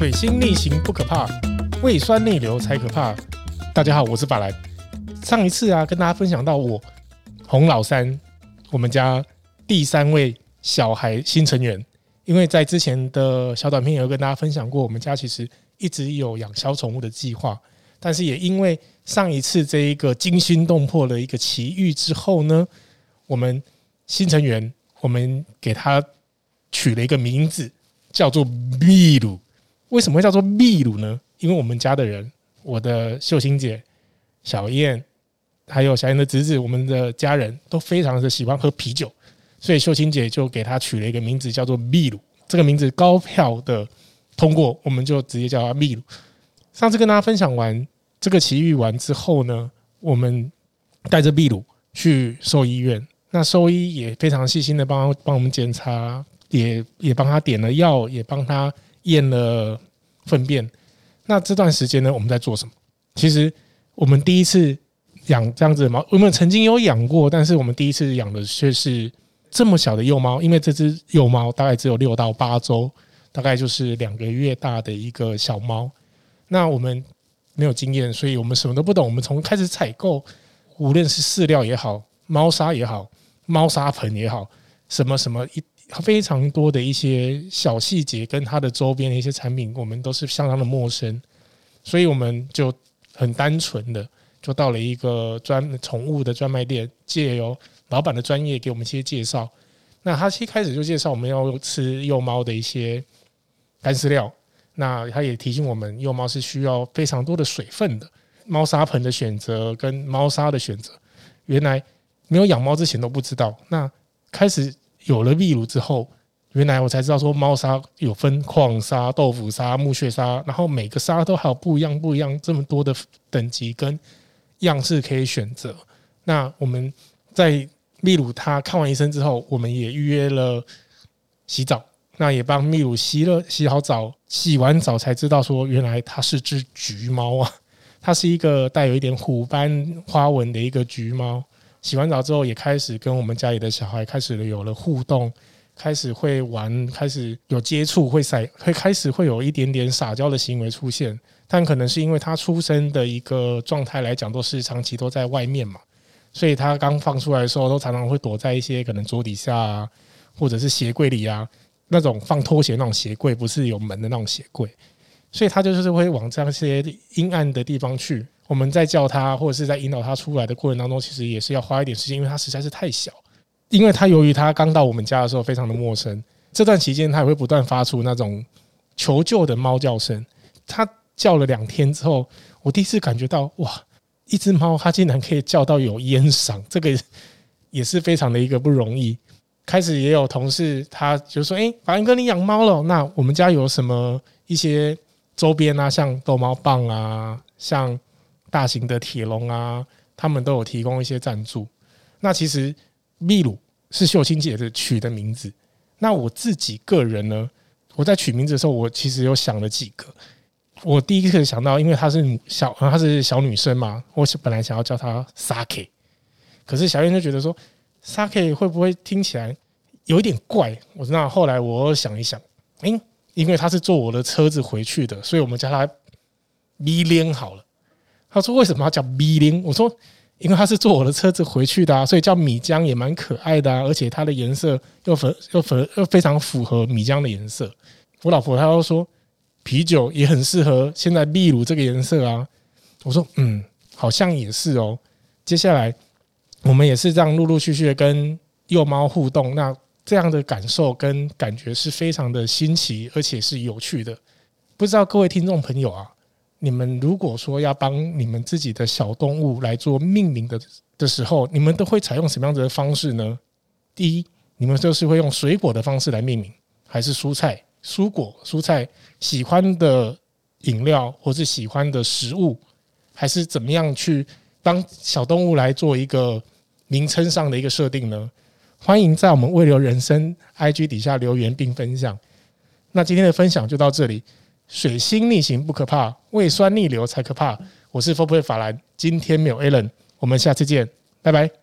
水星逆行不可怕，胃酸逆流才可怕。大家好，我是法兰。上一次啊，跟大家分享到我洪老三，我们家第三位小孩新成员。因为在之前的小短片有跟大家分享过，我们家其实一直有养小宠物的计划，但是也因为上一次这一个惊心动魄的一个奇遇之后呢，我们新成员我们给他取了一个名字，叫做秘鲁。为什么会叫做秘鲁呢？因为我们家的人，我的秀清姐、小燕，还有小燕的侄子，我们的家人都非常的喜欢喝啤酒，所以秀清姐就给他取了一个名字，叫做秘鲁。这个名字高票的通过，我们就直接叫他秘鲁。上次跟大家分享完这个奇遇完之后呢，我们带着秘鲁去兽医院，那兽医也非常细心的帮帮我们检查，也也帮他点了药，也帮他。验了粪便，那这段时间呢，我们在做什么？其实我们第一次养这样子的猫，我们曾经有养过，但是我们第一次养的却是这么小的幼猫，因为这只幼猫大概只有六到八周，大概就是两个月大的一个小猫。那我们没有经验，所以我们什么都不懂。我们从开始采购，无论是饲料也好，猫砂也好，猫砂盆也好，什么什么一。非常多的一些小细节跟它的周边的一些产品，我们都是相当的陌生，所以我们就很单纯的就到了一个专宠物的专卖店，借由老板的专业给我们一些介绍。那他一开始就介绍我们要吃幼猫的一些干饲料，那他也提醒我们幼猫是需要非常多的水分的，猫砂盆的选择跟猫砂的选择，原来没有养猫之前都不知道。那开始。有了秘鲁之后，原来我才知道说猫砂有分矿砂、豆腐砂、木屑砂，然后每个砂都还有不一样、不一样这么多的等级跟样式可以选择。那我们在秘鲁他看完医生之后，我们也预约了洗澡，那也帮秘鲁洗了洗好澡，洗完澡才知道说原来它是只橘猫啊，它是一个带有一点虎斑花纹的一个橘猫。洗完澡之后，也开始跟我们家里的小孩开始有了互动，开始会玩，开始有接触，会撒，会开始会有一点点撒娇的行为出现。但可能是因为他出生的一个状态来讲，都是长期都在外面嘛，所以他刚放出来的时候，都常常会躲在一些可能桌底下啊，或者是鞋柜里啊，那种放拖鞋那种鞋柜，不是有门的那种鞋柜，所以他就是会往这样些阴暗的地方去。我们在叫他，或者是在引导他出来的过程当中，其实也是要花一点时间，因为他实在是太小。因为他由于他刚到我们家的时候非常的陌生，这段期间他也会不断发出那种求救的猫叫声。他叫了两天之后，我第一次感觉到哇，一只猫它竟然可以叫到有烟嗓，这个也是非常的一个不容易。开始也有同事他就说：“诶，法兰哥，你养猫了？那我们家有什么一些周边啊，像逗猫棒啊，像……”大型的铁笼啊，他们都有提供一些赞助。那其实秘鲁是秀清姐的取的名字。那我自己个人呢，我在取名字的时候，我其实有想了几个。我第一个想到，因为她是小，她是小女生嘛，我是本来想要叫她 Sake，可是小燕就觉得说 Sake 会不会听起来有一点怪？我那后来我想一想，诶，因为她是坐我的车子回去的，所以我们叫她咪莲好了。他说：“为什么要叫米灵？”我说：“因为他是坐我的车子回去的啊，所以叫米浆也蛮可爱的啊，而且它的颜色又粉又粉又非常符合米浆的颜色。”我老婆她又说：“啤酒也很适合现在秘鲁这个颜色啊。”我说：“嗯，好像也是哦。”接下来我们也是这样陆陆续续的跟幼猫互动，那这样的感受跟感觉是非常的新奇，而且是有趣的。不知道各位听众朋友啊。你们如果说要帮你们自己的小动物来做命名的的时候，你们都会采用什么样子的方式呢？第一，你们就是会用水果的方式来命名，还是蔬菜、蔬果、蔬菜喜欢的饮料或是喜欢的食物，还是怎么样去帮小动物来做一个名称上的一个设定呢？欢迎在我们未留人生 IG 底下留言并分享。那今天的分享就到这里。水星逆行不可怕，胃酸逆流才可怕。我是 Fourplay 法兰，今天没有 Alan，我们下次见，拜拜。